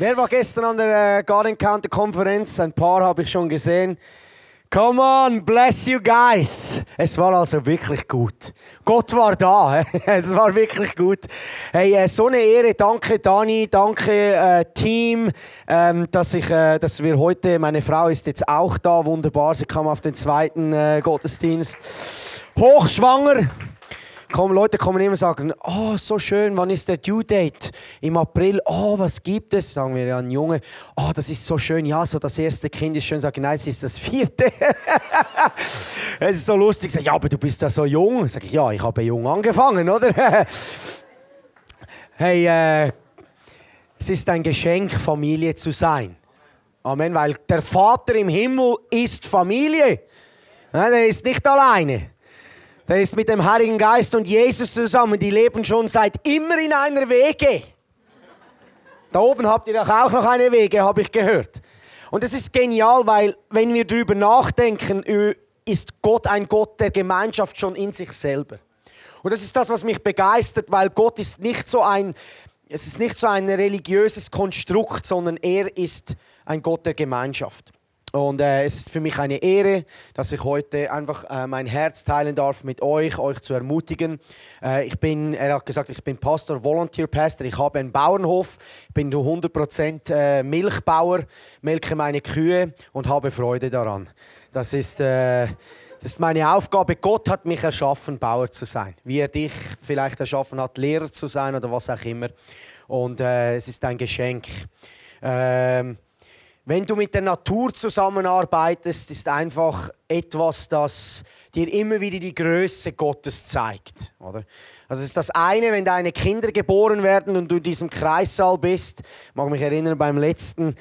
Wer war gestern an der äh, Garden Counter Konferenz? Ein paar habe ich schon gesehen. Come on, bless you guys. Es war also wirklich gut. Gott war da. es war wirklich gut. Hey, äh, so eine Ehre. Danke Dani, danke äh, Team, ähm, dass ich, äh, dass wir heute. Meine Frau ist jetzt auch da. Wunderbar. Sie kam auf den zweiten äh, Gottesdienst. Hochschwanger. Komm, Leute kommen immer und sagen, oh, so schön, wann ist der Due Date? Im April, oh, was gibt es? Sagen wir an Junge, oh, das ist so schön, ja, so das erste Kind ist schön. Sagen, nein, es ist das vierte. es ist so lustig, sag, ja, aber du bist ja so jung. Sag ich, ja, ich habe jung angefangen, oder? hey, äh, es ist ein Geschenk, Familie zu sein. Amen, weil der Vater im Himmel ist Familie. Er ist nicht alleine. Der ist mit dem Heiligen Geist und Jesus zusammen. Die leben schon seit immer in einer Wege. Da oben habt ihr doch auch noch eine Wege, habe ich gehört. Und es ist genial, weil wenn wir darüber nachdenken, ist Gott ein Gott der Gemeinschaft schon in sich selber. Und das ist das, was mich begeistert, weil Gott ist nicht so ein, es ist nicht so ein religiöses Konstrukt, sondern er ist ein Gott der Gemeinschaft. Und äh, es ist für mich eine Ehre, dass ich heute einfach äh, mein Herz teilen darf mit euch, euch zu ermutigen. Äh, ich bin, er hat gesagt, ich bin Pastor, Volunteer Pastor. Ich habe einen Bauernhof, bin 100% äh, Milchbauer, melke meine Kühe und habe Freude daran. Das ist, äh, das ist meine Aufgabe. Gott hat mich erschaffen, Bauer zu sein. Wie er dich vielleicht erschaffen hat, Lehrer zu sein oder was auch immer. Und äh, es ist ein Geschenk. Ähm, wenn du mit der Natur zusammenarbeitest, ist einfach etwas, das dir immer wieder die Größe Gottes zeigt. Oder? Also ist das eine, wenn deine Kinder geboren werden und du in diesem Kreissaal bist. Ich mag mich erinnern, beim letzten,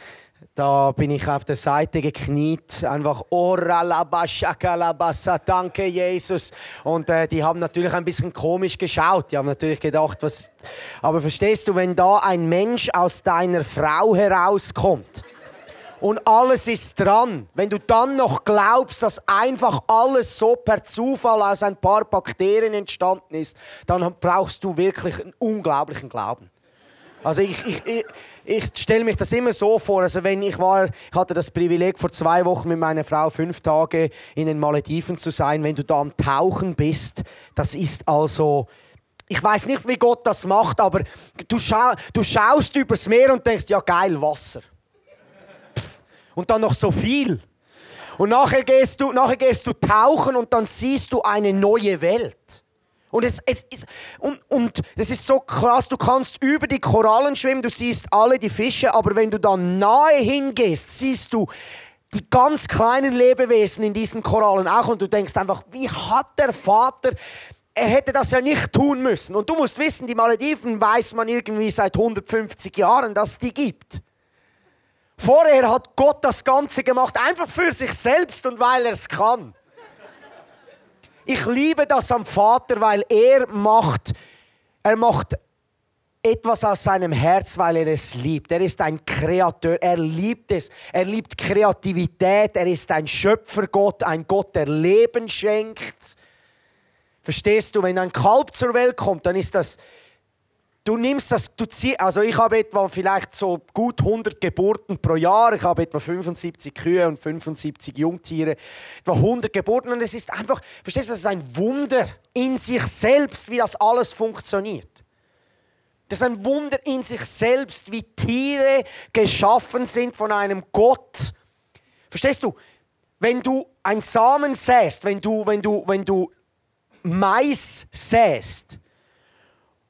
da bin ich auf der Seite gekniet, einfach Oralabashakalabasa, danke Jesus. Und äh, die haben natürlich ein bisschen komisch geschaut. Die haben natürlich gedacht, was. Aber verstehst du, wenn da ein Mensch aus deiner Frau herauskommt, und alles ist dran. Wenn du dann noch glaubst, dass einfach alles so per Zufall aus ein paar Bakterien entstanden ist, dann brauchst du wirklich einen unglaublichen Glauben. Also ich, ich, ich, ich stelle mich das immer so vor, also wenn ich war, ich hatte das Privileg vor zwei Wochen mit meiner Frau fünf Tage in den Malediven zu sein, wenn du da am Tauchen bist, das ist also, ich weiß nicht, wie Gott das macht, aber du, schau, du schaust übers Meer und denkst, ja geil, Wasser und dann noch so viel. Und nachher gehst du, nachher gehst du tauchen und dann siehst du eine neue Welt. Und, es, es, es, und, und das ist so krass, du kannst über die Korallen schwimmen, du siehst alle die Fische, aber wenn du dann nahe hingehst, siehst du die ganz kleinen Lebewesen in diesen Korallen auch und du denkst einfach, wie hat der Vater, er hätte das ja nicht tun müssen. Und du musst wissen, die Malediven weiß man irgendwie seit 150 Jahren, dass es die gibt. Vorher hat Gott das Ganze gemacht, einfach für sich selbst und weil er es kann. Ich liebe das am Vater, weil er macht, er macht etwas aus seinem Herz, weil er es liebt. Er ist ein Kreator, er liebt es. Er liebt Kreativität, er ist ein Schöpfergott, ein Gott, der Leben schenkt. Verstehst du, wenn ein Kalb zur Welt kommt, dann ist das du nimmst das, du ziehst, also ich habe etwa vielleicht so gut 100 Geburten pro Jahr, ich habe etwa 75 Kühe und 75 Jungtiere, etwa 100 Geburten und es ist einfach, verstehst du, das ist ein Wunder in sich selbst, wie das alles funktioniert. Das ist ein Wunder in sich selbst, wie Tiere geschaffen sind von einem Gott. Verstehst du? Wenn du ein Samen säst, wenn du, wenn du, wenn du Mais säst,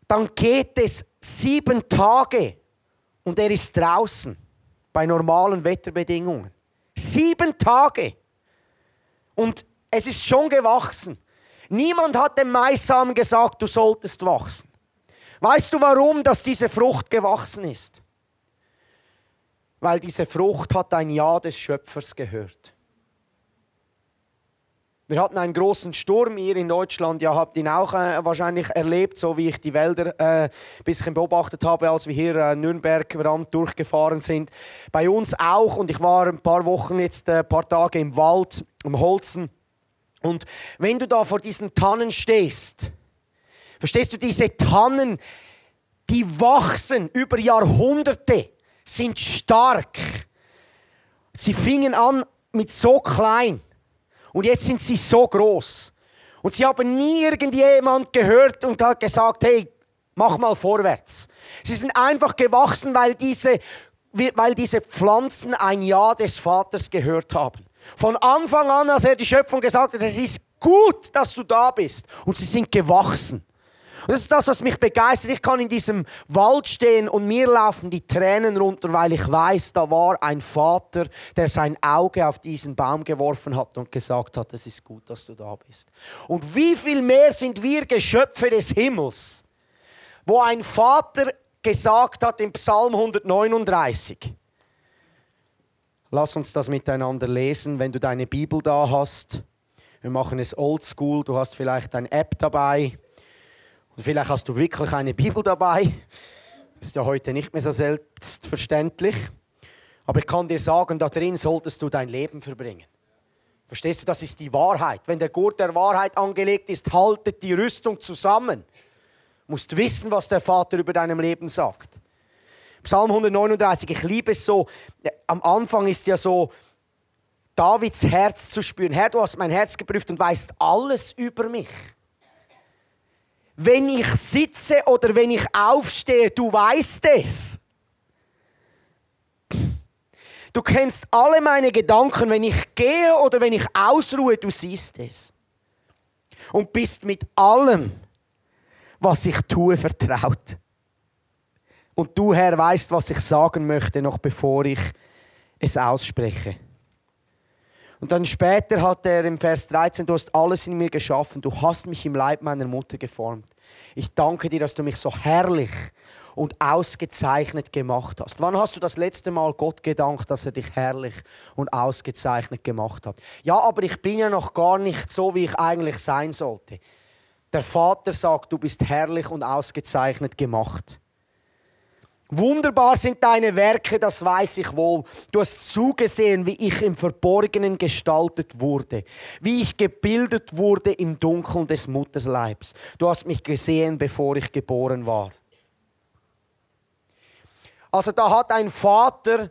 dann geht es sieben Tage und er ist draußen bei normalen Wetterbedingungen. Sieben Tage. Und es ist schon gewachsen. Niemand hat dem Maisamen gesagt, du solltest wachsen. Weißt du warum, dass diese Frucht gewachsen ist? Weil diese Frucht hat ein Ja des Schöpfers gehört. Wir hatten einen großen Sturm hier in Deutschland. Ja, habt ihn auch äh, wahrscheinlich erlebt, so wie ich die Wälder äh, ein bisschen beobachtet habe, als wir hier äh, Nürnberg-Rand durchgefahren sind. Bei uns auch. Und ich war ein paar Wochen jetzt, ein äh, paar Tage im Wald, am Holzen. Und wenn du da vor diesen Tannen stehst, verstehst du, diese Tannen, die wachsen über Jahrhunderte sind stark. Sie fingen an mit so klein und jetzt sind sie so groß. Und sie haben nie irgendjemand gehört und hat gesagt, hey, mach mal vorwärts. Sie sind einfach gewachsen, weil diese, weil diese Pflanzen ein Ja des Vaters gehört haben. Von Anfang an, als er die Schöpfung gesagt hat, es ist gut, dass du da bist. Und sie sind gewachsen. Und das ist das, was mich begeistert. Ich kann in diesem Wald stehen und mir laufen die Tränen runter, weil ich weiß, da war ein Vater, der sein Auge auf diesen Baum geworfen hat und gesagt hat, es ist gut, dass du da bist. Und wie viel mehr sind wir Geschöpfe des Himmels, wo ein Vater gesagt hat im Psalm 139. Lass uns das miteinander lesen, wenn du deine Bibel da hast. Wir machen es oldschool. Du hast vielleicht eine App dabei. Vielleicht hast du wirklich eine Bibel dabei. Das ist ja heute nicht mehr so selbstverständlich. Aber ich kann dir sagen, da drin solltest du dein Leben verbringen. Verstehst du, das ist die Wahrheit. Wenn der Gurt der Wahrheit angelegt ist, haltet die Rüstung zusammen. Du musst wissen, was der Vater über deinem Leben sagt. Psalm 139, ich liebe es so. Am Anfang ist ja so, Davids Herz zu spüren. Herr, du hast mein Herz geprüft und weißt alles über mich wenn ich sitze oder wenn ich aufstehe, du weißt es. Du kennst alle meine Gedanken, wenn ich gehe oder wenn ich ausruhe, du siehst es. Und bist mit allem, was ich tue, vertraut. Und du, Herr, weißt, was ich sagen möchte, noch bevor ich es ausspreche. Und dann später hat er im Vers 13, du hast alles in mir geschaffen, du hast mich im Leib meiner Mutter geformt. Ich danke dir, dass du mich so herrlich und ausgezeichnet gemacht hast. Wann hast du das letzte Mal Gott gedankt, dass er dich herrlich und ausgezeichnet gemacht hat? Ja, aber ich bin ja noch gar nicht so, wie ich eigentlich sein sollte. Der Vater sagt, du bist herrlich und ausgezeichnet gemacht. Wunderbar sind deine Werke, das weiß ich wohl. Du hast zugesehen, wie ich im Verborgenen gestaltet wurde, wie ich gebildet wurde im Dunkeln des Mutterleibs. Du hast mich gesehen, bevor ich geboren war. Also da hat ein Vater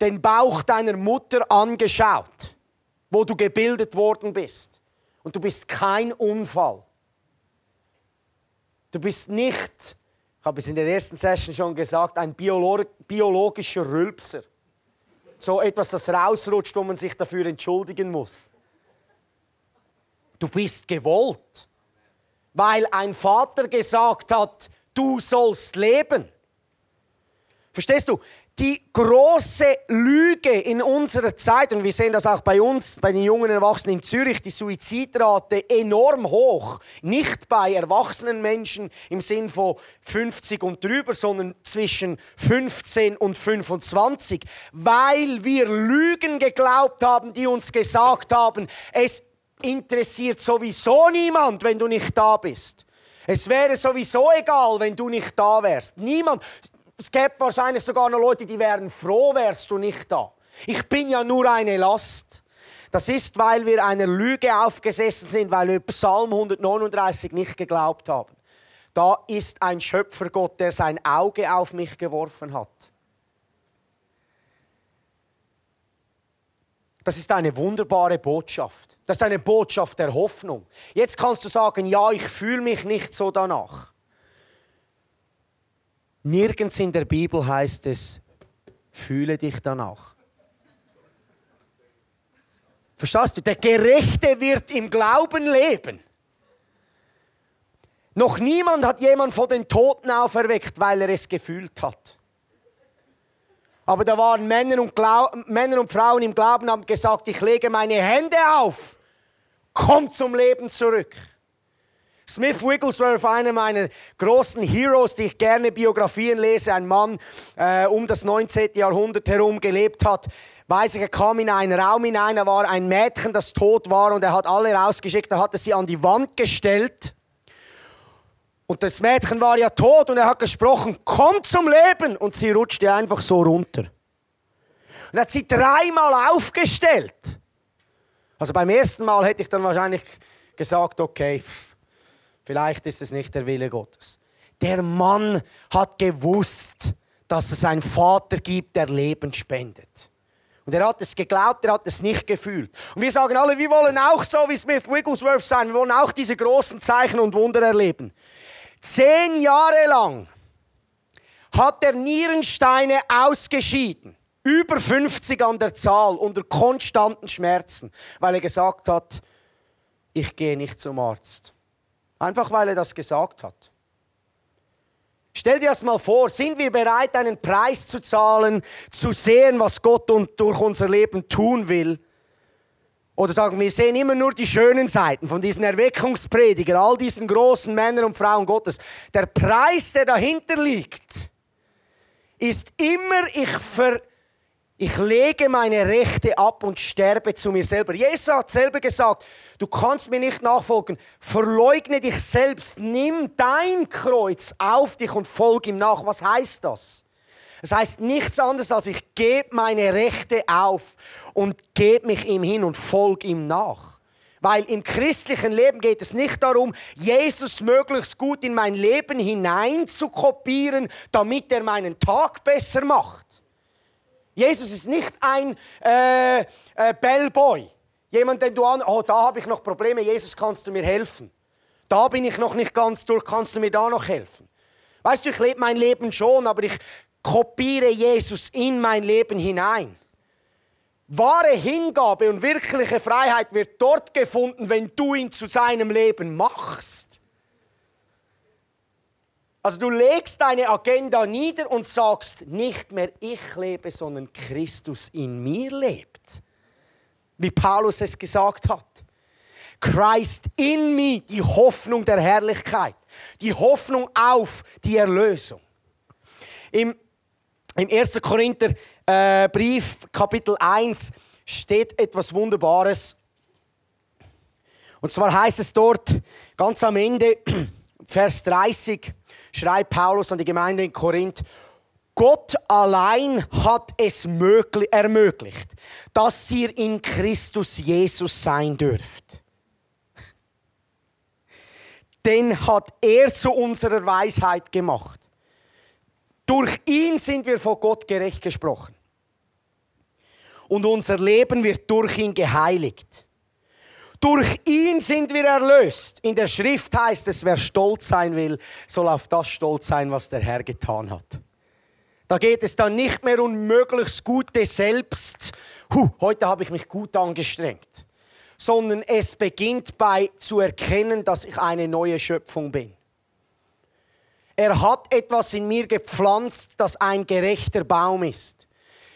den Bauch deiner Mutter angeschaut, wo du gebildet worden bist. Und du bist kein Unfall. Du bist nicht ich habe es in der ersten Session schon gesagt, ein Biolog biologischer Rülpser. So etwas, das rausrutscht, wo man sich dafür entschuldigen muss. Du bist gewollt, weil ein Vater gesagt hat, du sollst leben. Verstehst du? Die große Lüge in unserer Zeit, und wir sehen das auch bei uns, bei den jungen Erwachsenen in Zürich, die Suizidrate enorm hoch. Nicht bei erwachsenen Menschen im Sinn von 50 und drüber, sondern zwischen 15 und 25, weil wir Lügen geglaubt haben, die uns gesagt haben, es interessiert sowieso niemand, wenn du nicht da bist. Es wäre sowieso egal, wenn du nicht da wärst. Niemand. Es gäbe wahrscheinlich sogar noch Leute, die wären froh, wärst du nicht da. Ich bin ja nur eine Last. Das ist, weil wir einer Lüge aufgesessen sind, weil wir Psalm 139 nicht geglaubt haben. Da ist ein Schöpfergott, der sein Auge auf mich geworfen hat. Das ist eine wunderbare Botschaft. Das ist eine Botschaft der Hoffnung. Jetzt kannst du sagen, ja, ich fühle mich nicht so danach. Nirgends in der Bibel heißt es, fühle dich danach. Verstehst du? Der Gerechte wird im Glauben leben. Noch niemand hat jemand von den Toten auferweckt, weil er es gefühlt hat. Aber da waren Männer und, Männer und Frauen im Glauben, haben gesagt, ich lege meine Hände auf, komm zum Leben zurück. Smith Wigglesworth, einer meiner großen Heroes, die ich gerne Biografien lese, ein Mann äh, um das 19. Jahrhundert herum gelebt hat, weiß ich, er kam in einen Raum hinein, da war ein Mädchen, das tot war und er hat alle rausgeschickt, er hat sie an die Wand gestellt und das Mädchen war ja tot und er hat gesprochen, komm zum Leben und sie rutschte einfach so runter. Und er hat sie dreimal aufgestellt. Also beim ersten Mal hätte ich dann wahrscheinlich gesagt, okay, Vielleicht ist es nicht der Wille Gottes. Der Mann hat gewusst, dass es einen Vater gibt, der Leben spendet. Und er hat es geglaubt, er hat es nicht gefühlt. Und wir sagen alle, wir wollen auch so wie Smith Wigglesworth sein. Wir wollen auch diese großen Zeichen und Wunder erleben. Zehn Jahre lang hat er Nierensteine ausgeschieden. Über 50 an der Zahl, unter konstanten Schmerzen, weil er gesagt hat, ich gehe nicht zum Arzt. Einfach weil er das gesagt hat. Stell dir das mal vor, sind wir bereit, einen Preis zu zahlen, zu sehen, was Gott durch unser Leben tun will? Oder sagen wir, sehen immer nur die schönen Seiten von diesen Erweckungspredigern, all diesen großen Männern und Frauen Gottes. Der Preis, der dahinter liegt, ist immer, ich, ver, ich lege meine Rechte ab und sterbe zu mir selber. Jesus hat selber gesagt, du kannst mir nicht nachfolgen. Verleugne dich selbst, nimm dein Kreuz auf dich und folge ihm nach. Was heißt das? Es das heißt nichts anderes als ich gebe meine Rechte auf und gebe mich ihm hin und folge ihm nach. Weil im christlichen Leben geht es nicht darum, Jesus möglichst gut in mein Leben hinein zu kopieren, damit er meinen Tag besser macht. Jesus ist nicht ein äh, äh, Bellboy. Jemand, den du an, oh, da habe ich noch Probleme, Jesus, kannst du mir helfen? Da bin ich noch nicht ganz durch, kannst du mir da noch helfen? Weißt du, ich lebe mein Leben schon, aber ich kopiere Jesus in mein Leben hinein. Wahre Hingabe und wirkliche Freiheit wird dort gefunden, wenn du ihn zu seinem Leben machst. Also du legst deine Agenda nieder und sagst, nicht mehr ich lebe, sondern Christus in mir lebt. Wie Paulus es gesagt hat. Christ in mir, die Hoffnung der Herrlichkeit, die Hoffnung auf die Erlösung. Im, im 1. Korinther äh, Brief, Kapitel 1, steht etwas Wunderbares. Und zwar heißt es dort ganz am Ende, Vers 30, schreibt Paulus an die Gemeinde in Korinth, Gott allein hat es ermöglicht, dass ihr in Christus Jesus sein dürft. Den hat er zu unserer Weisheit gemacht. Durch ihn sind wir vor Gott gerecht gesprochen. Und unser Leben wird durch ihn geheiligt. Durch ihn sind wir erlöst. In der Schrift heißt es, wer stolz sein will, soll auf das stolz sein, was der Herr getan hat. Da geht es dann nicht mehr um möglichst gute Selbst. Huh, heute habe ich mich gut angestrengt. Sondern es beginnt bei zu erkennen, dass ich eine neue Schöpfung bin. Er hat etwas in mir gepflanzt, das ein gerechter Baum ist.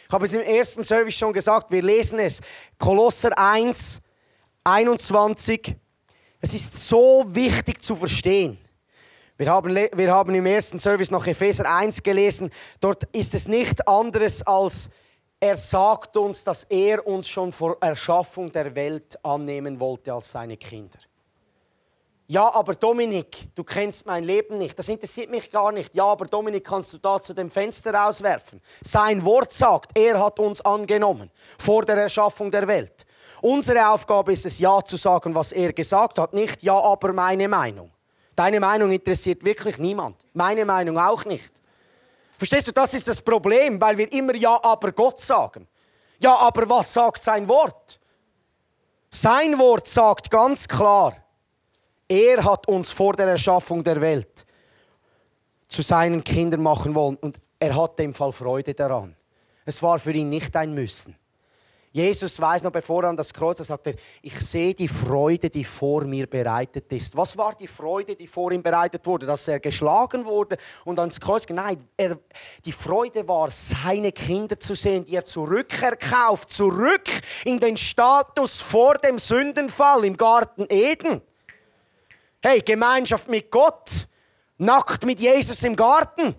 Ich habe es im ersten Service schon gesagt, wir lesen es. Kolosser 1, 21. Es ist so wichtig zu verstehen. Wir haben, wir haben im ersten Service noch Epheser 1 gelesen. Dort ist es nicht anderes als, er sagt uns, dass er uns schon vor Erschaffung der Welt annehmen wollte als seine Kinder. Ja, aber Dominik, du kennst mein Leben nicht. Das interessiert mich gar nicht. Ja, aber Dominik, kannst du da zu dem Fenster rauswerfen? Sein Wort sagt, er hat uns angenommen vor der Erschaffung der Welt. Unsere Aufgabe ist es, ja zu sagen, was er gesagt hat, nicht ja, aber meine Meinung. Deine Meinung interessiert wirklich niemand. Meine Meinung auch nicht. Verstehst du, das ist das Problem, weil wir immer ja, aber Gott sagen. Ja, aber was sagt sein Wort? Sein Wort sagt ganz klar, er hat uns vor der Erschaffung der Welt zu seinen Kindern machen wollen und er hat dem Fall Freude daran. Es war für ihn nicht ein Müssen. Jesus weiß noch, bevor er an das Kreuz sagt er, ich sehe die Freude, die vor mir bereitet ist. Was war die Freude, die vor ihm bereitet wurde? Dass er geschlagen wurde und ans Kreuz ging? Nein, er, die Freude war, seine Kinder zu sehen, die er zurückerkauft, zurück in den Status vor dem Sündenfall im Garten Eden. Hey, Gemeinschaft mit Gott, nackt mit Jesus im Garten.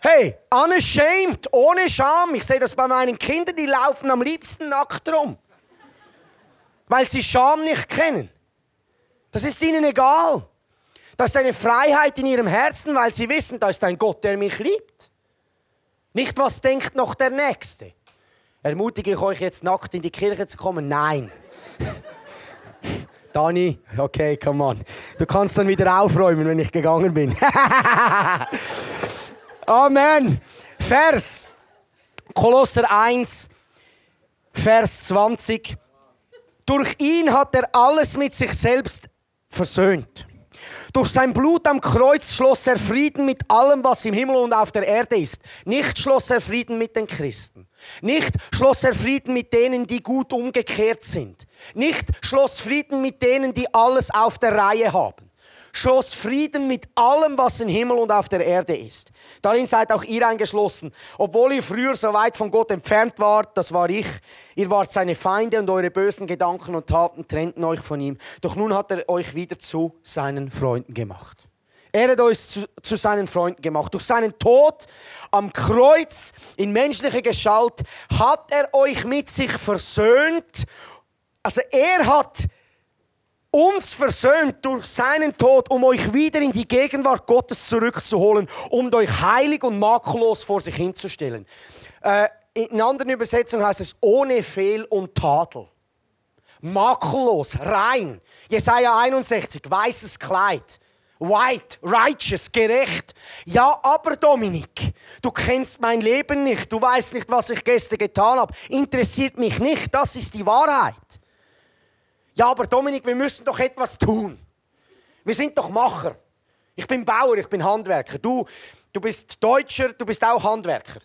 Hey, unashamed, ohne Scham. Ich sehe das bei meinen Kindern, die laufen am liebsten nackt rum. Weil sie Scham nicht kennen. Das ist ihnen egal. Das ist eine Freiheit in ihrem Herzen, weil sie wissen, da ist ein Gott, der mich liebt. Nicht, was denkt noch der Nächste. Ermutige ich euch jetzt nackt in die Kirche zu kommen? Nein. Dani, okay, come on. Du kannst dann wieder aufräumen, wenn ich gegangen bin. Amen. Vers. Kolosser 1, Vers 20. Durch ihn hat er alles mit sich selbst versöhnt. Durch sein Blut am Kreuz schloss er Frieden mit allem, was im Himmel und auf der Erde ist. Nicht schloss er Frieden mit den Christen. Nicht schloss er Frieden mit denen, die gut umgekehrt sind. Nicht schloss Frieden mit denen, die alles auf der Reihe haben schloss Frieden mit allem, was im Himmel und auf der Erde ist. Darin seid auch ihr eingeschlossen. Obwohl ihr früher so weit von Gott entfernt wart, das war ich, ihr wart seine Feinde und eure bösen Gedanken und Taten trennten euch von ihm. Doch nun hat er euch wieder zu seinen Freunden gemacht. Er hat euch zu, zu seinen Freunden gemacht. Durch seinen Tod am Kreuz in menschlicher Gestalt hat er euch mit sich versöhnt. Also er hat uns versöhnt durch seinen Tod, um euch wieder in die Gegenwart Gottes zurückzuholen, um euch heilig und makellos vor sich hinzustellen. Äh, in anderen Übersetzungen heißt es ohne Fehl und Tadel. Makellos, rein. Jesaja 61, weißes Kleid. White, righteous, gerecht. Ja, aber Dominik, du kennst mein Leben nicht, du weißt nicht, was ich gestern getan habe. Interessiert mich nicht, das ist die Wahrheit. Ja, aber Dominik, wir müssen doch etwas tun. Wir sind doch Macher. Ich bin Bauer, ich bin Handwerker. Du, du bist Deutscher, du bist auch Handwerker.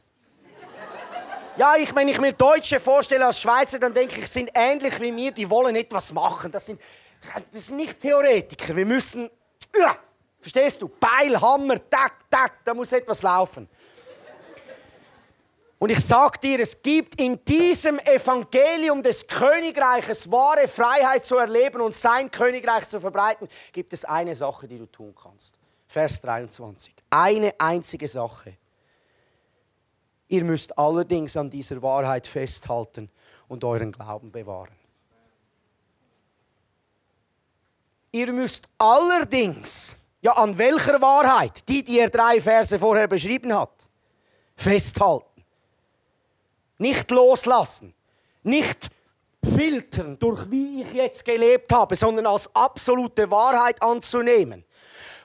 Ja, ich, wenn ich mir Deutsche vorstelle als Schweizer, dann denke ich, sind ähnlich wie mir, die wollen etwas machen. Das sind, das sind nicht Theoretiker. Wir müssen, ja, verstehst du? Beil, Hammer, tack, tack, da muss etwas laufen. Und ich sage dir, es gibt in diesem Evangelium des Königreiches wahre Freiheit zu erleben und sein Königreich zu verbreiten, gibt es eine Sache, die du tun kannst. Vers 23. Eine einzige Sache. Ihr müsst allerdings an dieser Wahrheit festhalten und euren Glauben bewahren. Ihr müsst allerdings, ja an welcher Wahrheit, die, die er drei Verse vorher beschrieben hat, festhalten. Nicht loslassen. Nicht filtern, durch wie ich jetzt gelebt habe, sondern als absolute Wahrheit anzunehmen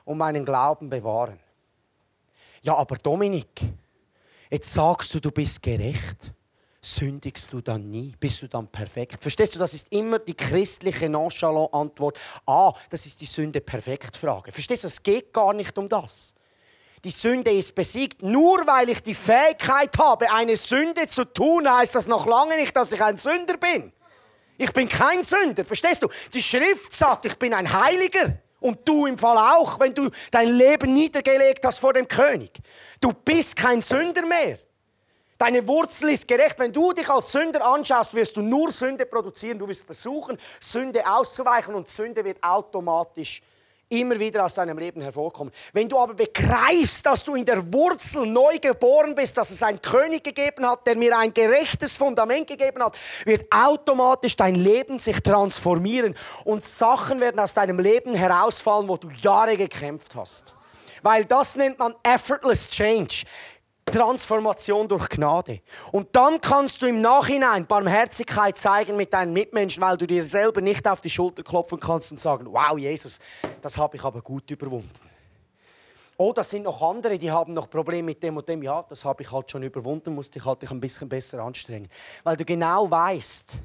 und meinen Glauben bewahren. Ja, aber Dominik, jetzt sagst du, du bist gerecht. Sündigst du dann nie? Bist du dann perfekt? Verstehst du, das ist immer die christliche Nonchalant-Antwort. Ah, das ist die Sünde-Perfekt-Frage. Verstehst du, es geht gar nicht um das die Sünde ist besiegt. Nur weil ich die Fähigkeit habe, eine Sünde zu tun, heißt das noch lange nicht, dass ich ein Sünder bin. Ich bin kein Sünder, verstehst du? Die Schrift sagt, ich bin ein Heiliger. Und du im Fall auch, wenn du dein Leben niedergelegt hast vor dem König. Du bist kein Sünder mehr. Deine Wurzel ist gerecht. Wenn du dich als Sünder anschaust, wirst du nur Sünde produzieren. Du wirst versuchen, Sünde auszuweichen und Sünde wird automatisch immer wieder aus deinem Leben hervorkommen. Wenn du aber begreifst, dass du in der Wurzel neu geboren bist, dass es einen König gegeben hat, der mir ein gerechtes Fundament gegeben hat, wird automatisch dein Leben sich transformieren und Sachen werden aus deinem Leben herausfallen, wo du Jahre gekämpft hast. Weil das nennt man effortless change. Transformation durch Gnade. Und dann kannst du im Nachhinein Barmherzigkeit zeigen mit deinen Mitmenschen, weil du dir selber nicht auf die Schulter klopfen kannst und sagen, wow, Jesus, das habe ich aber gut überwunden. Oh, das sind noch andere, die haben noch Probleme mit dem und dem. Ja, das habe ich halt schon überwunden, musste ich halt dich ein bisschen besser anstrengen. Weil du genau weißt,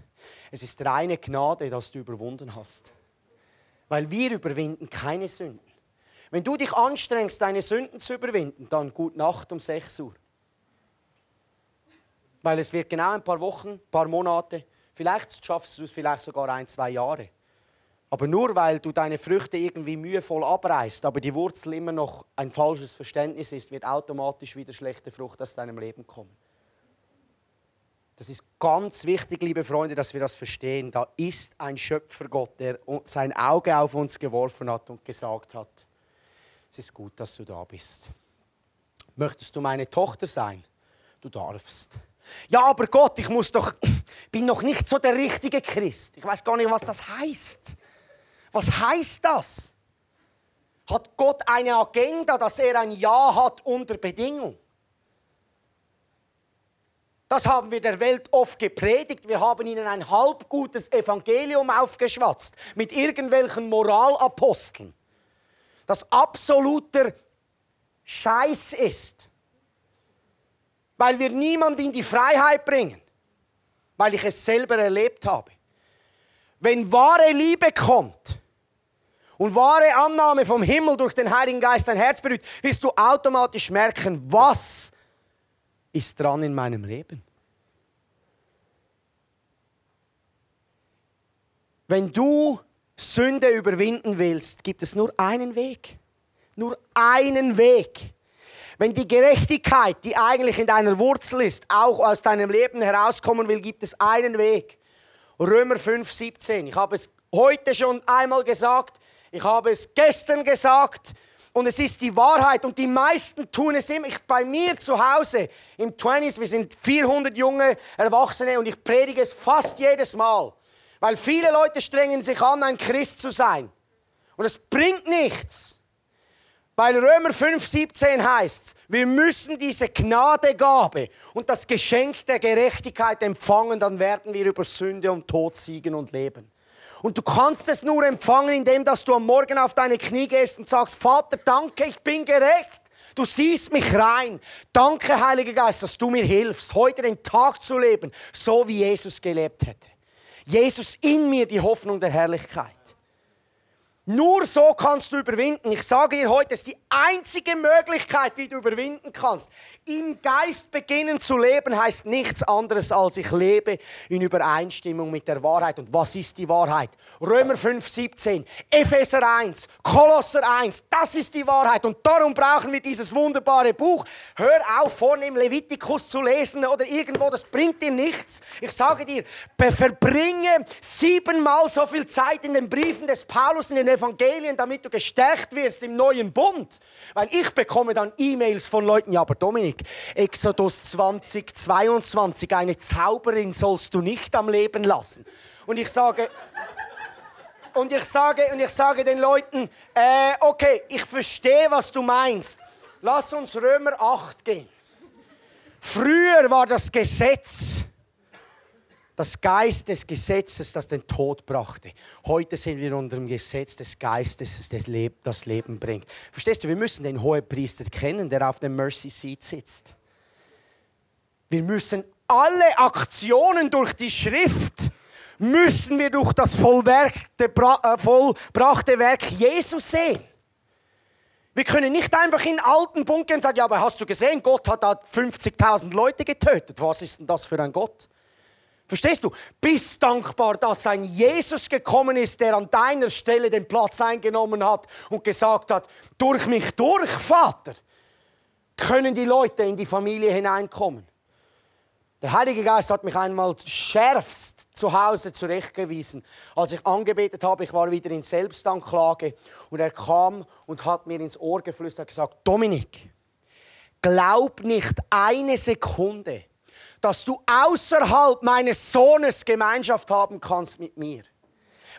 es ist reine Gnade, dass du überwunden hast. Weil wir überwinden keine Sünden. Wenn du dich anstrengst, deine Sünden zu überwinden, dann gut Nacht um 6 Uhr. Weil es wird genau ein paar Wochen, ein paar Monate, vielleicht schaffst du es vielleicht sogar ein, zwei Jahre. Aber nur weil du deine Früchte irgendwie mühevoll abreißt, aber die Wurzel immer noch ein falsches Verständnis ist, wird automatisch wieder schlechte Frucht aus deinem Leben kommen. Das ist ganz wichtig, liebe Freunde, dass wir das verstehen. Da ist ein Schöpfergott, der sein Auge auf uns geworfen hat und gesagt hat, es ist gut, dass du da bist. Möchtest du meine Tochter sein? Du darfst. Ja, aber Gott, ich muss doch, bin noch nicht so der richtige Christ. Ich weiß gar nicht, was das heißt. Was heißt das? Hat Gott eine Agenda, dass er ein Ja hat unter Bedingung? Das haben wir der Welt oft gepredigt. Wir haben ihnen ein halbgutes Evangelium aufgeschwatzt mit irgendwelchen Moralaposteln das absoluter Scheiß ist. weil wir niemand in die Freiheit bringen, weil ich es selber erlebt habe. Wenn wahre Liebe kommt und wahre Annahme vom Himmel durch den Heiligen Geist dein Herz berührt, wirst du automatisch merken, was ist dran in meinem Leben. Wenn du Sünde überwinden willst, gibt es nur einen Weg. Nur einen Weg. Wenn die Gerechtigkeit, die eigentlich in deiner Wurzel ist, auch aus deinem Leben herauskommen will, gibt es einen Weg. Römer 5, 17. Ich habe es heute schon einmal gesagt, ich habe es gestern gesagt und es ist die Wahrheit und die meisten tun es immer. Ich, bei mir zu Hause im 20s, wir sind 400 junge Erwachsene und ich predige es fast jedes Mal. Weil viele Leute strengen sich an, ein Christ zu sein. Und es bringt nichts. Weil Römer 5,17 heißt, wir müssen diese Gnadegabe und das Geschenk der Gerechtigkeit empfangen, dann werden wir über Sünde und Tod siegen und leben. Und du kannst es nur empfangen, indem dass du am Morgen auf deine Knie gehst und sagst, Vater, danke, ich bin gerecht. Du siehst mich rein. Danke, Heiliger Geist, dass du mir hilfst, heute den Tag zu leben, so wie Jesus gelebt hätte. Jesus in mir die Hoffnung der Herrlichkeit. Nur so kannst du überwinden. Ich sage dir heute, es ist die einzige Möglichkeit, wie du überwinden kannst. Im Geist beginnen zu leben heißt nichts anderes als ich lebe in Übereinstimmung mit der Wahrheit. Und was ist die Wahrheit? Römer 5, 17, Epheser 1, Kolosser 1, das ist die Wahrheit. Und darum brauchen wir dieses wunderbare Buch. Hör auf, vorne im Levitikus zu lesen oder irgendwo, das bringt dir nichts. Ich sage dir, verbringe siebenmal so viel Zeit in den Briefen des Paulus, in den Evangelien, damit du gestärkt wirst im neuen Bund. Weil ich bekomme dann E-Mails von Leuten, ja, aber Dominik. Exodus 2022, eine Zauberin sollst du nicht am Leben lassen. Und ich sage, und ich sage, und ich sage den Leuten, äh, okay, ich verstehe, was du meinst. Lass uns Römer 8 gehen. Früher war das Gesetz das Geist des Gesetzes, das den Tod brachte. Heute sind wir unter dem Gesetz des Geistes, das Leben bringt. Verstehst du, wir müssen den Hohepriester kennen, der auf dem Mercy Seat sitzt. Wir müssen alle Aktionen durch die Schrift, müssen wir durch das vollbrachte Werk Jesus sehen. Wir können nicht einfach in alten und sagen, ja, aber hast du gesehen, Gott hat da 50.000 Leute getötet. Was ist denn das für ein Gott? Verstehst du? Bist dankbar, dass ein Jesus gekommen ist, der an deiner Stelle den Platz eingenommen hat und gesagt hat, durch mich durch, Vater, können die Leute in die Familie hineinkommen. Der Heilige Geist hat mich einmal schärfst zu Hause zurechtgewiesen. Als ich angebetet habe, ich war wieder in Selbstanklage und er kam und hat mir ins Ohr geflüstert und gesagt, Dominik, glaub nicht eine Sekunde, dass du außerhalb meines Sohnes Gemeinschaft haben kannst mit mir.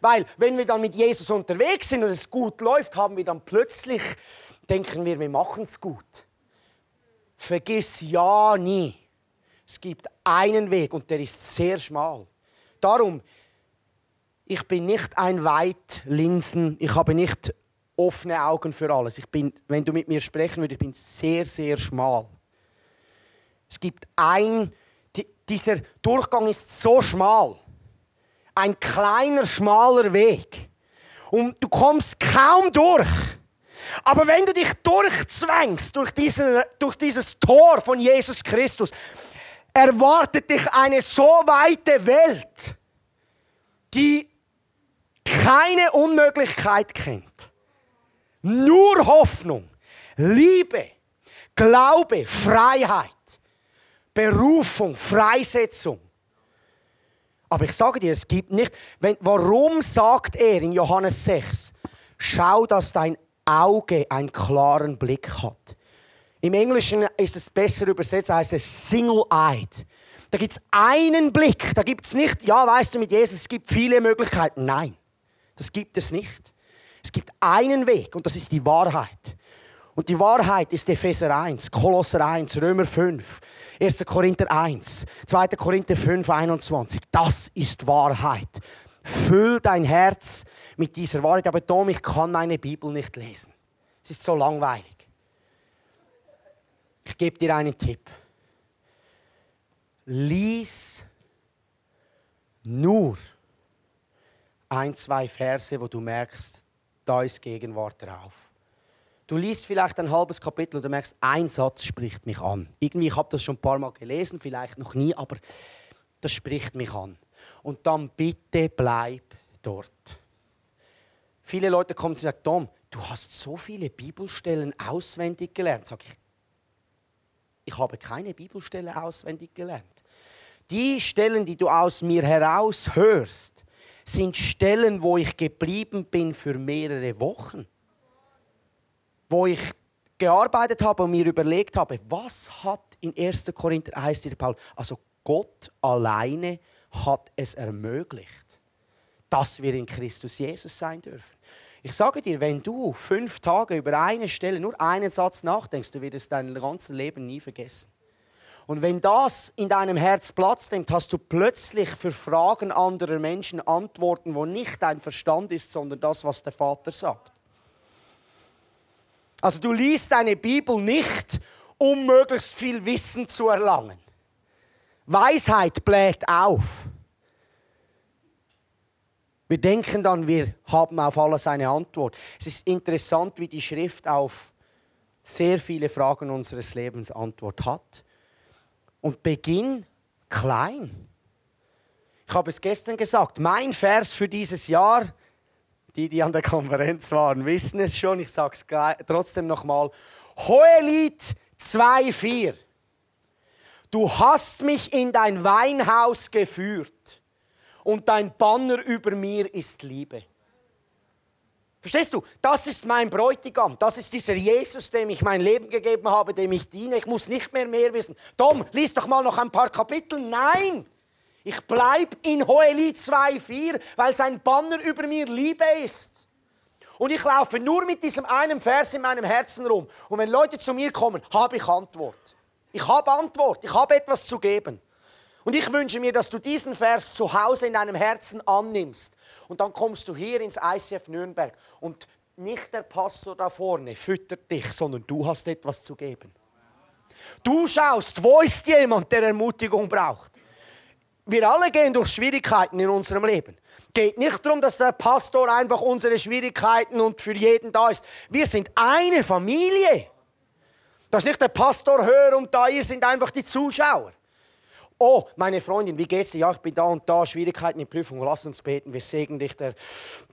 Weil wenn wir dann mit Jesus unterwegs sind und es gut läuft, haben wir dann plötzlich, denken wir, wir machen es gut. Vergiss ja nie, es gibt einen Weg und der ist sehr schmal. Darum, ich bin nicht ein Weitlinsen, ich habe nicht offene Augen für alles. Ich bin, wenn du mit mir sprechen würdest, ich bin sehr, sehr schmal. Es gibt ein dieser Durchgang ist so schmal. Ein kleiner, schmaler Weg. Und du kommst kaum durch. Aber wenn du dich durchzwängst durch, diese, durch dieses Tor von Jesus Christus, erwartet dich eine so weite Welt, die keine Unmöglichkeit kennt. Nur Hoffnung, Liebe, Glaube, Freiheit. Berufung, Freisetzung. Aber ich sage dir, es gibt nicht. Wenn, warum sagt er in Johannes 6, schau, dass dein Auge einen klaren Blick hat? Im Englischen ist es besser übersetzt, heißt es single-eyed. Da gibt es einen Blick, da gibt es nicht, ja, weißt du, mit Jesus, es gibt viele Möglichkeiten. Nein, das gibt es nicht. Es gibt einen Weg und das ist die Wahrheit. Und die Wahrheit ist Epheser 1, Kolosser 1, Römer 5, 1. Korinther 1, 2. Korinther 5, 21. Das ist Wahrheit. Füll dein Herz mit dieser Wahrheit. Aber Tom, ich kann meine Bibel nicht lesen. Es ist so langweilig. Ich gebe dir einen Tipp. lies nur ein, zwei Verse, wo du merkst, da ist Gegenwart drauf. Du liest vielleicht ein halbes Kapitel und du merkst, ein Satz spricht mich an. Irgendwie, ich habe das schon ein paar Mal gelesen, vielleicht noch nie, aber das spricht mich an. Und dann bitte bleib dort. Viele Leute kommen und sagen, Tom, du hast so viele Bibelstellen auswendig gelernt. Sag ich, ich habe keine Bibelstelle auswendig gelernt. Die Stellen, die du aus mir heraus hörst, sind Stellen, wo ich geblieben bin für mehrere Wochen. Wo ich gearbeitet habe und mir überlegt habe, was hat in 1. Korinther heißt der Paul, also Gott alleine hat es ermöglicht, dass wir in Christus Jesus sein dürfen. Ich sage dir, wenn du fünf Tage über eine Stelle, nur einen Satz nachdenkst, du wirst dein ganzes Leben nie vergessen. Und wenn das in deinem Herz Platz nimmt, hast du plötzlich für Fragen anderer Menschen Antworten, wo nicht dein Verstand ist, sondern das, was der Vater sagt. Also du liest deine Bibel nicht, um möglichst viel Wissen zu erlangen. Weisheit bläht auf. Wir denken dann, wir haben auf alles eine Antwort. Es ist interessant, wie die Schrift auf sehr viele Fragen unseres Lebens Antwort hat. Und beginn klein. Ich habe es gestern gesagt, mein Vers für dieses Jahr, die, die an der Konferenz waren, wissen es schon, ich sage es trotzdem nochmal. Hohelied 2,4. Du hast mich in dein Weinhaus geführt und dein Banner über mir ist Liebe. Verstehst du? Das ist mein Bräutigam. Das ist dieser Jesus, dem ich mein Leben gegeben habe, dem ich diene. Ich muss nicht mehr mehr wissen. Tom, lies doch mal noch ein paar Kapitel. Nein! Ich bleibe in Hohelied 2,4, weil sein Banner über mir Liebe ist. Und ich laufe nur mit diesem einen Vers in meinem Herzen rum. Und wenn Leute zu mir kommen, habe ich Antwort. Ich habe Antwort. Ich habe etwas zu geben. Und ich wünsche mir, dass du diesen Vers zu Hause in deinem Herzen annimmst und dann kommst du hier ins ICF Nürnberg und nicht der Pastor da vorne füttert dich, sondern du hast etwas zu geben. Du schaust, wo ist jemand, der Ermutigung braucht. Wir alle gehen durch Schwierigkeiten in unserem Leben. Geht nicht darum, dass der Pastor einfach unsere Schwierigkeiten und für jeden da ist. Wir sind eine Familie. Das ist nicht der Pastor hör und da, ihr sind einfach die Zuschauer. Oh, meine Freundin, wie geht's dir? Ja, ich bin da und da, Schwierigkeiten in Prüfung. Lass uns beten. Wir segnen dich. Der,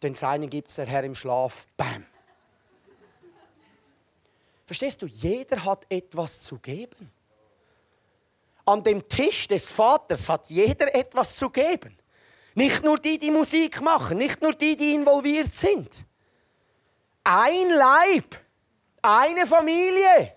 den Seinen gibt's der Herr im Schlaf. Bam. Verstehst du? Jeder hat etwas zu geben. An dem Tisch des Vaters hat jeder etwas zu geben. Nicht nur die, die Musik machen, nicht nur die, die involviert sind. Ein Leib, eine Familie.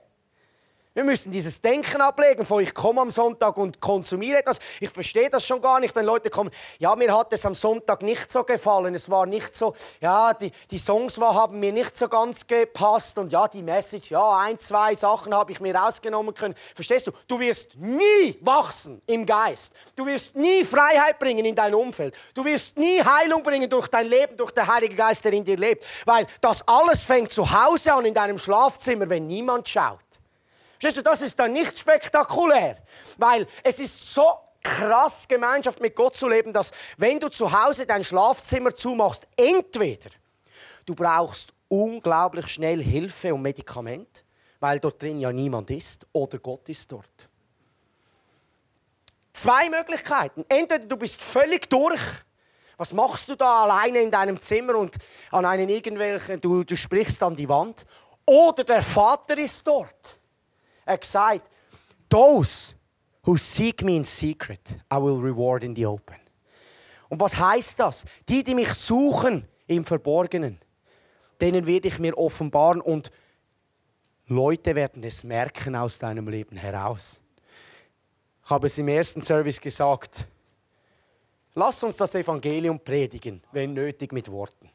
Wir müssen dieses Denken ablegen, von ich komme am Sonntag und konsumiere etwas. Ich verstehe das schon gar nicht, wenn Leute kommen, ja, mir hat es am Sonntag nicht so gefallen, es war nicht so, ja, die, die Songs war, haben mir nicht so ganz gepasst und ja, die Message, ja, ein, zwei Sachen habe ich mir rausgenommen können. Verstehst du? Du wirst nie wachsen im Geist. Du wirst nie Freiheit bringen in dein Umfeld. Du wirst nie Heilung bringen durch dein Leben, durch den Heiligen Geist, der in dir lebt. Weil das alles fängt zu Hause an, in deinem Schlafzimmer, wenn niemand schaut. Verstehst du, das ist dann nicht spektakulär, weil es ist so krass, Gemeinschaft mit Gott zu leben, dass wenn du zu Hause dein Schlafzimmer zumachst, entweder du brauchst unglaublich schnell Hilfe und Medikament, weil dort drin ja niemand ist, oder Gott ist dort. Zwei Möglichkeiten. Entweder du bist völlig durch. Was machst du da alleine in deinem Zimmer und an einen irgendwelchen, du, du sprichst an die Wand. Oder der Vater ist dort. Er hat those who seek me in secret, I will reward in the open. Und was heißt das? Die, die mich suchen im Verborgenen, denen werde ich mir offenbaren und Leute werden es merken aus deinem Leben heraus. Ich habe es im ersten Service gesagt, lass uns das Evangelium predigen, wenn nötig mit Worten.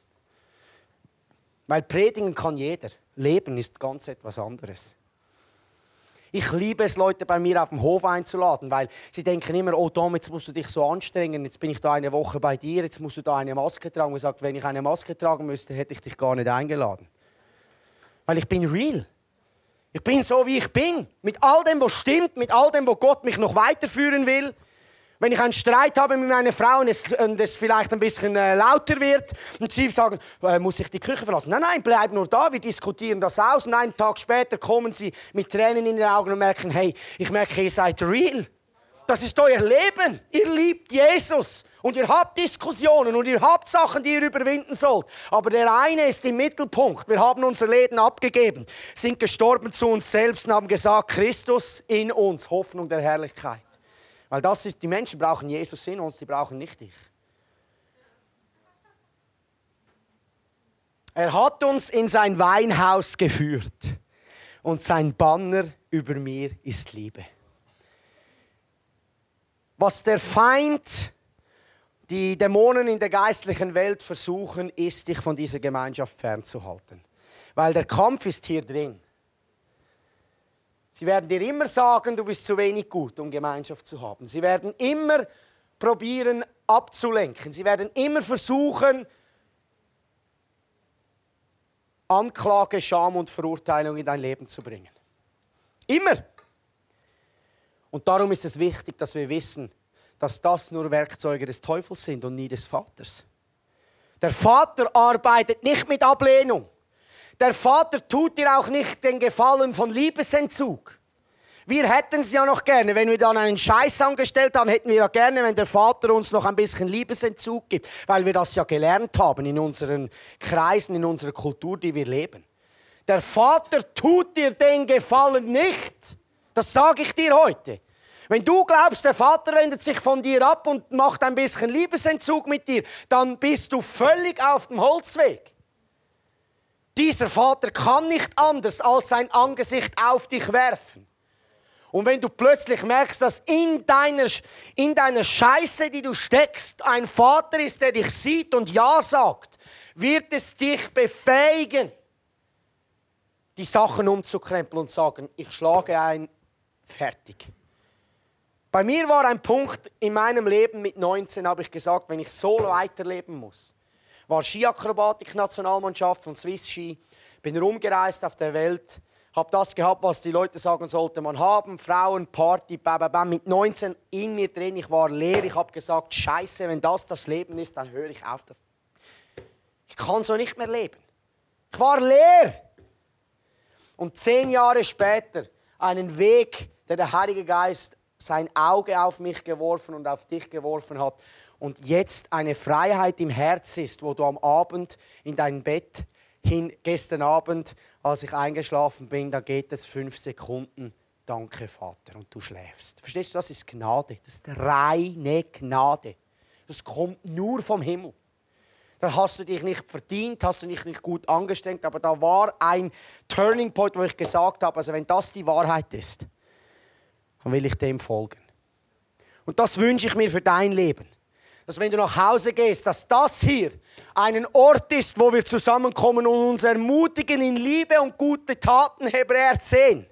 Weil predigen kann jeder, leben ist ganz etwas anderes. Ich liebe es, Leute bei mir auf dem Hof einzuladen, weil sie denken immer, oh Tom, jetzt musst du dich so anstrengen, jetzt bin ich da eine Woche bei dir, jetzt musst du da eine Maske tragen. Und sagt, wenn ich eine Maske tragen müsste, hätte ich dich gar nicht eingeladen. Weil ich bin real. Ich bin so, wie ich bin. Mit all dem, was stimmt, mit all dem, wo Gott mich noch weiterführen will. Wenn ich einen Streit habe mit meiner Frau und es, und es vielleicht ein bisschen äh, lauter wird und sie sagen, äh, muss ich die Küche verlassen? Nein, nein, bleib nur da, wir diskutieren das aus und einen Tag später kommen sie mit Tränen in den Augen und merken, hey, ich merke, ihr seid real. Das ist euer Leben. Ihr liebt Jesus. Und ihr habt Diskussionen und ihr habt Sachen, die ihr überwinden sollt. Aber der eine ist im Mittelpunkt. Wir haben unser Leben abgegeben, sind gestorben zu uns selbst und haben gesagt, Christus in uns, Hoffnung der Herrlichkeit. Weil das ist, die Menschen brauchen Jesus in uns, die brauchen nicht dich. Er hat uns in sein Weinhaus geführt und sein Banner über mir ist Liebe was der Feind, die Dämonen in der geistlichen Welt versuchen, ist, dich von dieser Gemeinschaft fernzuhalten. Weil der Kampf ist hier drin. Sie werden dir immer sagen, du bist zu wenig gut, um Gemeinschaft zu haben. Sie werden immer probieren abzulenken. Sie werden immer versuchen, Anklage, Scham und Verurteilung in dein Leben zu bringen. Immer. Und darum ist es wichtig, dass wir wissen, dass das nur Werkzeuge des Teufels sind und nie des Vaters. Der Vater arbeitet nicht mit Ablehnung. Der Vater tut dir auch nicht den Gefallen von Liebesentzug. Wir hätten es ja noch gerne, wenn wir dann einen Scheiß angestellt haben, hätten wir ja gerne, wenn der Vater uns noch ein bisschen Liebesentzug gibt, weil wir das ja gelernt haben in unseren Kreisen, in unserer Kultur, die wir leben. Der Vater tut dir den Gefallen nicht. Das sage ich dir heute. Wenn du glaubst, der Vater wendet sich von dir ab und macht ein bisschen Liebesentzug mit dir, dann bist du völlig auf dem Holzweg. Dieser Vater kann nicht anders als sein Angesicht auf dich werfen. Und wenn du plötzlich merkst, dass in deiner, in deiner Scheiße, die du steckst, ein Vater ist, der dich sieht und Ja sagt, wird es dich befähigen, die Sachen umzukrempeln und sagen, ich schlage ein, Fertig. Bei mir war ein Punkt in meinem Leben mit 19, habe ich gesagt, wenn ich so weiterleben muss. War Skiakrobatik-Nationalmannschaft von Swiss Ski, bin rumgereist auf der Welt, habe das gehabt, was die Leute sagen, sollte man haben, Frauen, Party, bam, bam, mit 19 in mir drin, ich war leer, ich habe gesagt, scheiße, wenn das das Leben ist, dann höre ich auf. Ich kann so nicht mehr leben. Ich war leer. Und zehn Jahre später einen Weg der der Heilige Geist sein Auge auf mich geworfen und auf dich geworfen hat und jetzt eine Freiheit im Herz ist, wo du am Abend in dein Bett hin, gestern Abend, als ich eingeschlafen bin, da geht es fünf Sekunden, danke Vater, und du schläfst. Verstehst du, das ist Gnade, das ist reine Gnade. Das kommt nur vom Himmel. Da hast du dich nicht verdient, hast du dich nicht gut angestrengt, aber da war ein Turning Point, wo ich gesagt habe, also wenn das die Wahrheit ist, dann will ich dem folgen. Und das wünsche ich mir für dein Leben. Dass wenn du nach Hause gehst, dass das hier ein Ort ist, wo wir zusammenkommen und uns ermutigen in Liebe und gute Taten, Hebräer 10.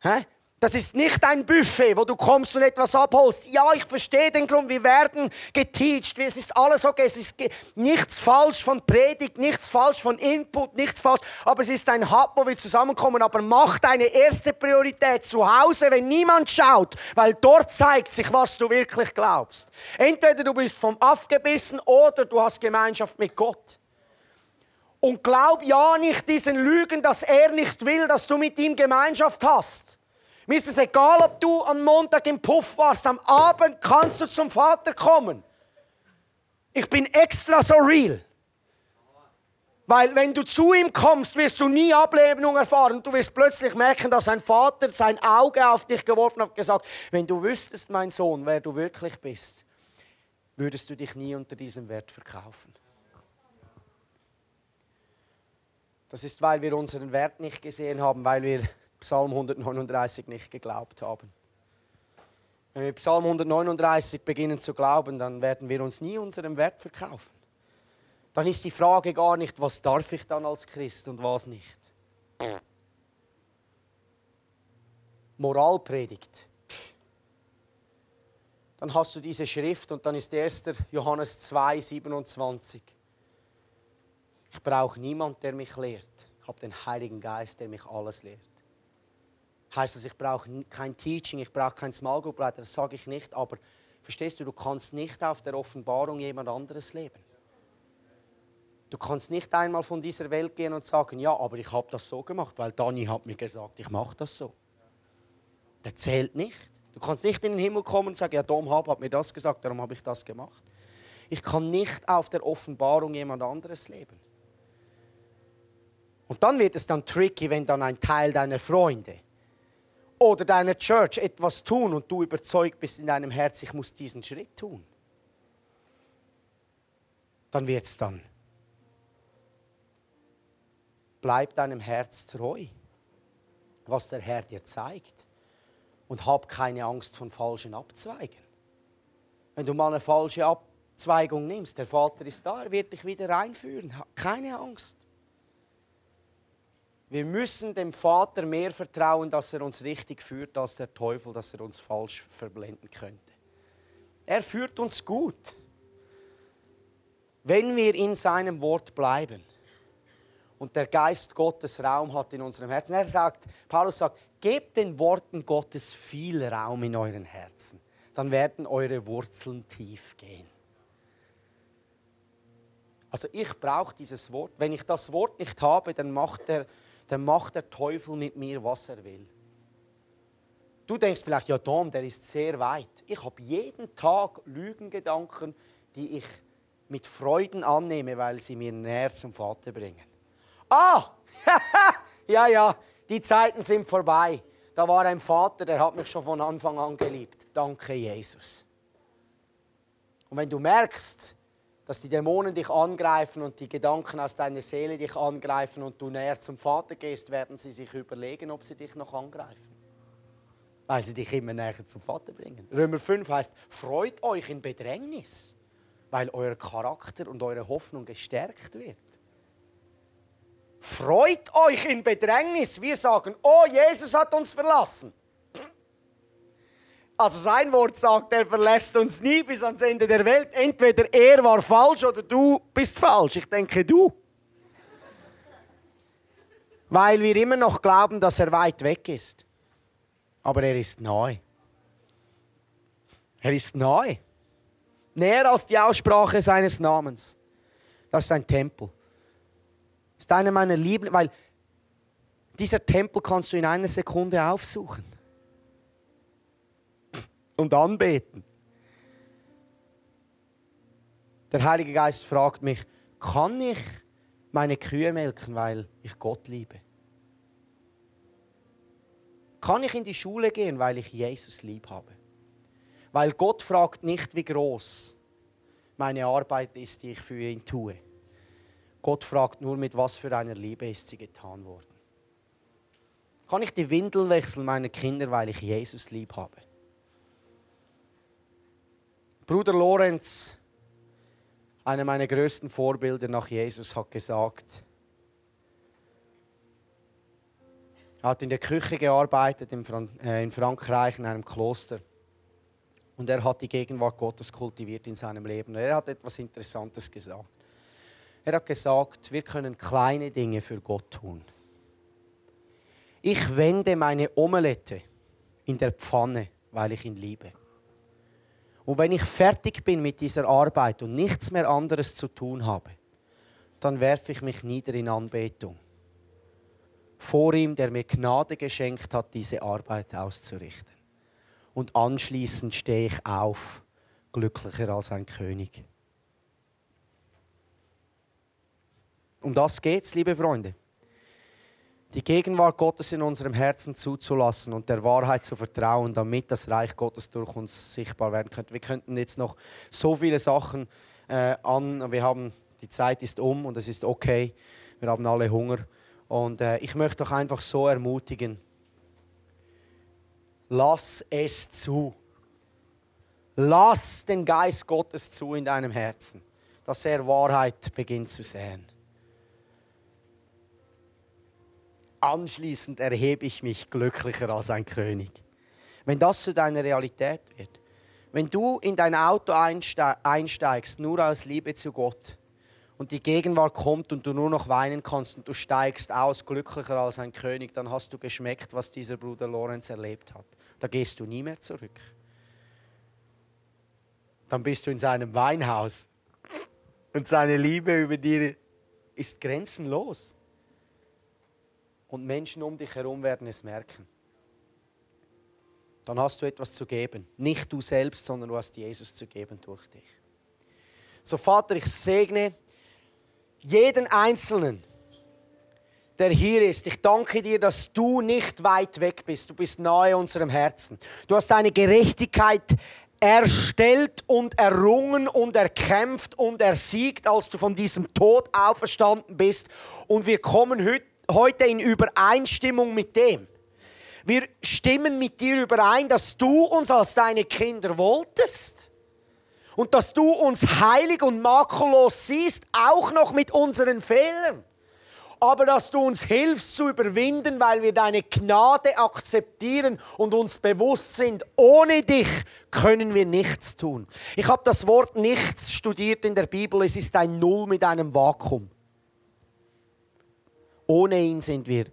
Hä? Das ist nicht ein Buffet, wo du kommst und etwas abholst. Ja, ich verstehe den Grund. Wir werden geteacht. Es ist alles okay. Es ist nichts falsch von Predigt, nichts falsch von Input, nichts falsch. Aber es ist ein Hub, wo wir zusammenkommen. Aber mach deine erste Priorität zu Hause, wenn niemand schaut. Weil dort zeigt sich, was du wirklich glaubst. Entweder du bist vom abgebissen oder du hast Gemeinschaft mit Gott. Und glaub ja nicht diesen Lügen, dass er nicht will, dass du mit ihm Gemeinschaft hast. Mir ist es egal, ob du am Montag im Puff warst, am Abend kannst du zum Vater kommen. Ich bin extra so real. Weil wenn du zu ihm kommst, wirst du nie Ablehnung erfahren. Du wirst plötzlich merken, dass ein Vater sein Auge auf dich geworfen hat und gesagt, wenn du wüsstest, mein Sohn, wer du wirklich bist, würdest du dich nie unter diesem Wert verkaufen. Das ist, weil wir unseren Wert nicht gesehen haben, weil wir Psalm 139 nicht geglaubt haben. Wenn wir Psalm 139 beginnen zu glauben, dann werden wir uns nie unserem Wert verkaufen. Dann ist die Frage gar nicht, was darf ich dann als Christ und was nicht. Moralpredigt. Dann hast du diese Schrift und dann ist 1. Johannes 2, 27. Ich brauche niemand, der mich lehrt. Ich habe den Heiligen Geist, der mich alles lehrt. Heißt das, ich brauche kein Teaching, ich brauche kein Small Group Leiter, das sage ich nicht, aber verstehst du, du kannst nicht auf der Offenbarung jemand anderes leben. Du kannst nicht einmal von dieser Welt gehen und sagen, ja, aber ich habe das so gemacht, weil Dani hat mir gesagt, ich mache das so. Der zählt nicht. Du kannst nicht in den Himmel kommen und sagen, ja, Dom Hab hat mir das gesagt, darum habe ich das gemacht. Ich kann nicht auf der Offenbarung jemand anderes leben. Und dann wird es dann tricky, wenn dann ein Teil deiner Freunde oder deiner Church etwas tun und du überzeugt bist in deinem Herz, ich muss diesen Schritt tun. Dann wird es dann. Bleib deinem Herz treu, was der Herr dir zeigt. Und hab keine Angst von falschen Abzweigen. Wenn du mal eine falsche Abzweigung nimmst, der Vater ist da, er wird dich wieder reinführen. Keine Angst. Wir müssen dem Vater mehr vertrauen, dass er uns richtig führt, als der Teufel, dass er uns falsch verblenden könnte. Er führt uns gut, wenn wir in seinem Wort bleiben und der Geist Gottes Raum hat in unserem Herzen. Er sagt, Paulus sagt, gebt den Worten Gottes viel Raum in euren Herzen, dann werden eure Wurzeln tief gehen. Also ich brauche dieses Wort. Wenn ich das Wort nicht habe, dann macht er dann macht der Teufel mit mir, was er will. Du denkst vielleicht, ja, Tom, der ist sehr weit. Ich habe jeden Tag Lügengedanken, die ich mit Freuden annehme, weil sie mir näher zum Vater bringen. Ah, ja, ja, die Zeiten sind vorbei. Da war ein Vater, der hat mich schon von Anfang an geliebt. Danke, Jesus. Und wenn du merkst, dass die Dämonen dich angreifen und die Gedanken aus deiner Seele dich angreifen und du näher zum Vater gehst, werden sie sich überlegen, ob sie dich noch angreifen. Weil sie dich immer näher zum Vater bringen. Römer 5 heißt, freut euch in Bedrängnis, weil euer Charakter und eure Hoffnung gestärkt wird. Freut euch in Bedrängnis. Wir sagen, oh, Jesus hat uns verlassen. Also sein Wort sagt, er verlässt uns nie bis ans Ende der Welt. Entweder er war falsch oder du bist falsch. Ich denke du. Weil wir immer noch glauben, dass er weit weg ist. Aber er ist neu. Er ist neu. Näher als die Aussprache seines Namens. Das ist ein Tempel. Das ist einer meiner Lieben, weil dieser Tempel kannst du in einer Sekunde aufsuchen und anbeten. Der Heilige Geist fragt mich, kann ich meine Kühe melken, weil ich Gott liebe? Kann ich in die Schule gehen, weil ich Jesus lieb habe? Weil Gott fragt nicht, wie groß meine Arbeit ist, die ich für ihn tue. Gott fragt nur, mit was für einer Liebe ist sie getan worden. Kann ich die Windeln wechseln meiner Kinder, weil ich Jesus lieb habe? Bruder Lorenz, einer meiner größten Vorbilder nach Jesus, hat gesagt, er hat in der Küche gearbeitet in, Fran äh, in Frankreich in einem Kloster. Und er hat die Gegenwart Gottes kultiviert in seinem Leben. Er hat etwas Interessantes gesagt. Er hat gesagt, wir können kleine Dinge für Gott tun. Ich wende meine Omelette in der Pfanne, weil ich ihn liebe. Und wenn ich fertig bin mit dieser Arbeit und nichts mehr anderes zu tun habe, dann werfe ich mich nieder in Anbetung. Vor ihm, der mir Gnade geschenkt hat, diese Arbeit auszurichten. Und anschließend stehe ich auf, glücklicher als ein König. Um das geht's, liebe Freunde die Gegenwart Gottes in unserem Herzen zuzulassen und der Wahrheit zu vertrauen, damit das Reich Gottes durch uns sichtbar werden könnte. Wir könnten jetzt noch so viele Sachen äh, an, wir haben, die Zeit ist um und es ist okay, wir haben alle Hunger und äh, ich möchte doch einfach so ermutigen, lass es zu. Lass den Geist Gottes zu in deinem Herzen, dass er Wahrheit beginnt zu sehen. Anschließend erhebe ich mich glücklicher als ein König. Wenn das zu deiner Realität wird, wenn du in dein Auto einsteigst, nur aus Liebe zu Gott und die Gegenwart kommt und du nur noch weinen kannst und du steigst aus, glücklicher als ein König, dann hast du geschmeckt, was dieser Bruder Lorenz erlebt hat. Da gehst du nie mehr zurück. Dann bist du in seinem Weinhaus und seine Liebe über dir ist grenzenlos. Und Menschen um dich herum werden es merken. Dann hast du etwas zu geben. Nicht du selbst, sondern du hast Jesus zu geben durch dich. So Vater, ich segne jeden Einzelnen, der hier ist. Ich danke dir, dass du nicht weit weg bist. Du bist nahe unserem Herzen. Du hast deine Gerechtigkeit erstellt und errungen und erkämpft und ersiegt, als du von diesem Tod auferstanden bist. Und wir kommen heute in Übereinstimmung mit dem. Wir stimmen mit dir überein, dass du uns als deine Kinder wolltest und dass du uns heilig und makellos siehst, auch noch mit unseren Fehlern. Aber dass du uns hilfst zu überwinden, weil wir deine Gnade akzeptieren und uns bewusst sind, ohne dich können wir nichts tun. Ich habe das Wort nichts studiert in der Bibel, es ist ein Null mit einem Vakuum. Ohne ihn sind wir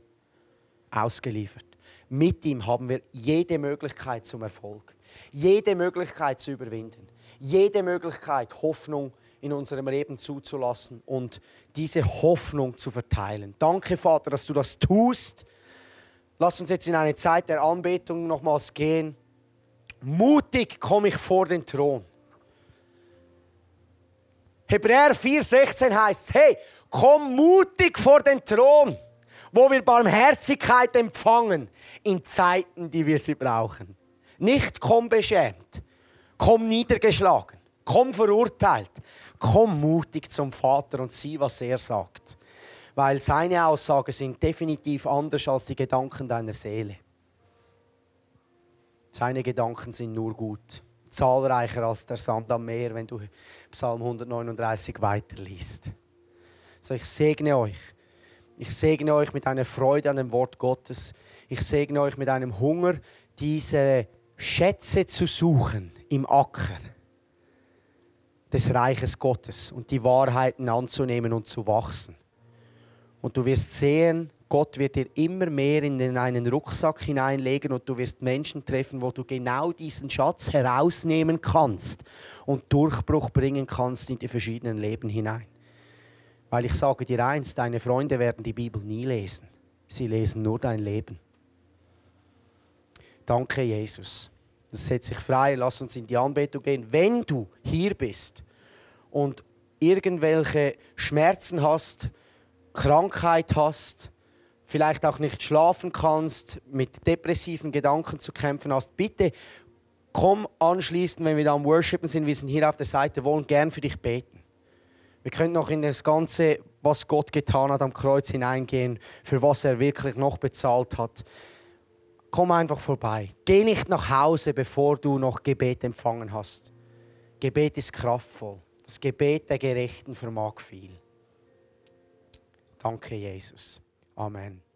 ausgeliefert. Mit ihm haben wir jede Möglichkeit zum Erfolg, jede Möglichkeit zu überwinden jede Möglichkeit, Hoffnung in unserem Leben zuzulassen und diese Hoffnung zu verteilen. Danke, Vater, dass du das tust. Lass uns jetzt in eine Zeit der Anbetung nochmals gehen. Mutig komme ich vor den Thron. Hebräer 4,16 heißt: Hey, komm mutig vor den Thron, wo wir Barmherzigkeit empfangen in Zeiten, die wir sie brauchen. Nicht komm beschämt, Komm niedergeschlagen. Komm verurteilt. Komm mutig zum Vater und sieh, was er sagt. Weil seine Aussagen sind definitiv anders als die Gedanken deiner Seele. Seine Gedanken sind nur gut. Zahlreicher als der Sand am Meer, wenn du Psalm 139 weiterliest. So, ich segne euch. Ich segne euch mit einer Freude an dem Wort Gottes. Ich segne euch mit einem Hunger, diese Schätze zu suchen im Acker des Reiches Gottes und die Wahrheiten anzunehmen und zu wachsen. Und du wirst sehen, Gott wird dir immer mehr in einen Rucksack hineinlegen und du wirst Menschen treffen, wo du genau diesen Schatz herausnehmen kannst und Durchbruch bringen kannst in die verschiedenen Leben hinein. Weil ich sage dir eins, deine Freunde werden die Bibel nie lesen. Sie lesen nur dein Leben. Danke, Jesus. Das setzt sich frei. Lass uns in die Anbetung gehen. Wenn du hier bist und irgendwelche Schmerzen hast, Krankheit hast, vielleicht auch nicht schlafen kannst, mit depressiven Gedanken zu kämpfen hast, bitte komm anschließend, wenn wir da am Worshipen sind, wir sind hier auf der Seite, wollen gern für dich beten. Wir können noch in das Ganze, was Gott getan hat am Kreuz hineingehen, für was er wirklich noch bezahlt hat. Komm einfach vorbei. Geh nicht nach Hause, bevor du noch Gebet empfangen hast. Gebet ist kraftvoll. Das Gebet der Gerechten vermag viel. Danke, Jesus. Amen.